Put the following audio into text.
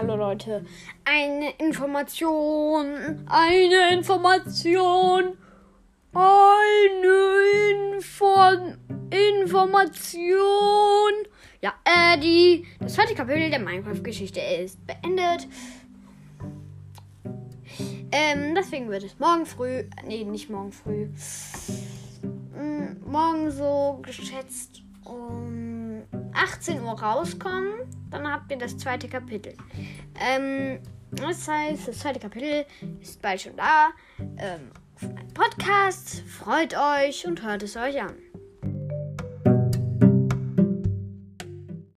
Hallo Leute. Eine Information. Eine Information. Eine Info Information. Ja, äh, die, das zweite Kapitel der Minecraft-Geschichte ist beendet. Ähm, deswegen wird es morgen früh, nee, nicht morgen früh, mm, morgen so geschätzt um 18 Uhr rauskommen. Dann habt ihr das zweite Kapitel. Ähm, das heißt, das zweite Kapitel ist bald schon da. Ähm, Podcast, freut euch und hört es euch an.